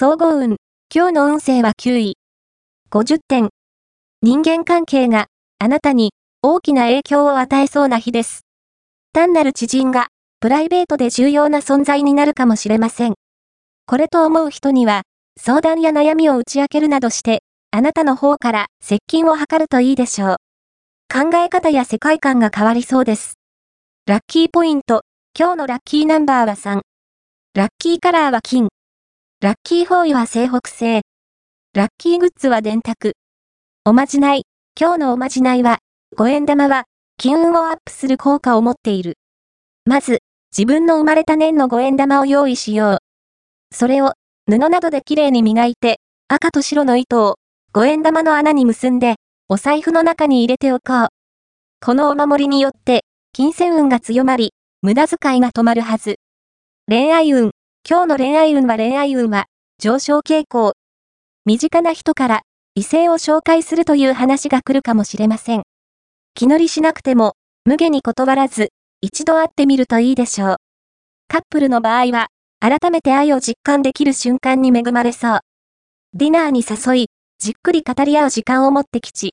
総合運。今日の運勢は9位。50点。人間関係があなたに大きな影響を与えそうな日です。単なる知人がプライベートで重要な存在になるかもしれません。これと思う人には相談や悩みを打ち明けるなどしてあなたの方から接近を図るといいでしょう。考え方や世界観が変わりそうです。ラッキーポイント。今日のラッキーナンバーは3。ラッキーカラーは金。ラッキーフォーイは西北西。ラッキーグッズは電卓。おまじない。今日のおまじないは、五円玉は、金運をアップする効果を持っている。まず、自分の生まれた年の五円玉を用意しよう。それを、布などできれいに磨いて、赤と白の糸を、五円玉の穴に結んで、お財布の中に入れておこう。このお守りによって、金銭運が強まり、無駄遣いが止まるはず。恋愛運。今日の恋愛運は恋愛運は上昇傾向。身近な人から異性を紹介するという話が来るかもしれません。気乗りしなくても無下に断らず一度会ってみるといいでしょう。カップルの場合は改めて愛を実感できる瞬間に恵まれそう。ディナーに誘い、じっくり語り合う時間を持ってきち。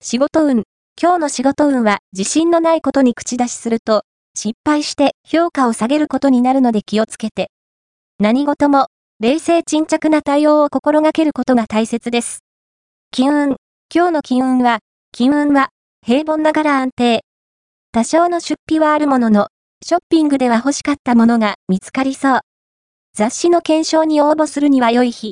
仕事運。今日の仕事運は自信のないことに口出しすると、失敗して評価を下げることになるので気をつけて。何事も、冷静沈着な対応を心がけることが大切です。金運。今日の金運は、金運は、平凡ながら安定。多少の出費はあるものの、ショッピングでは欲しかったものが見つかりそう。雑誌の検証に応募するには良い日。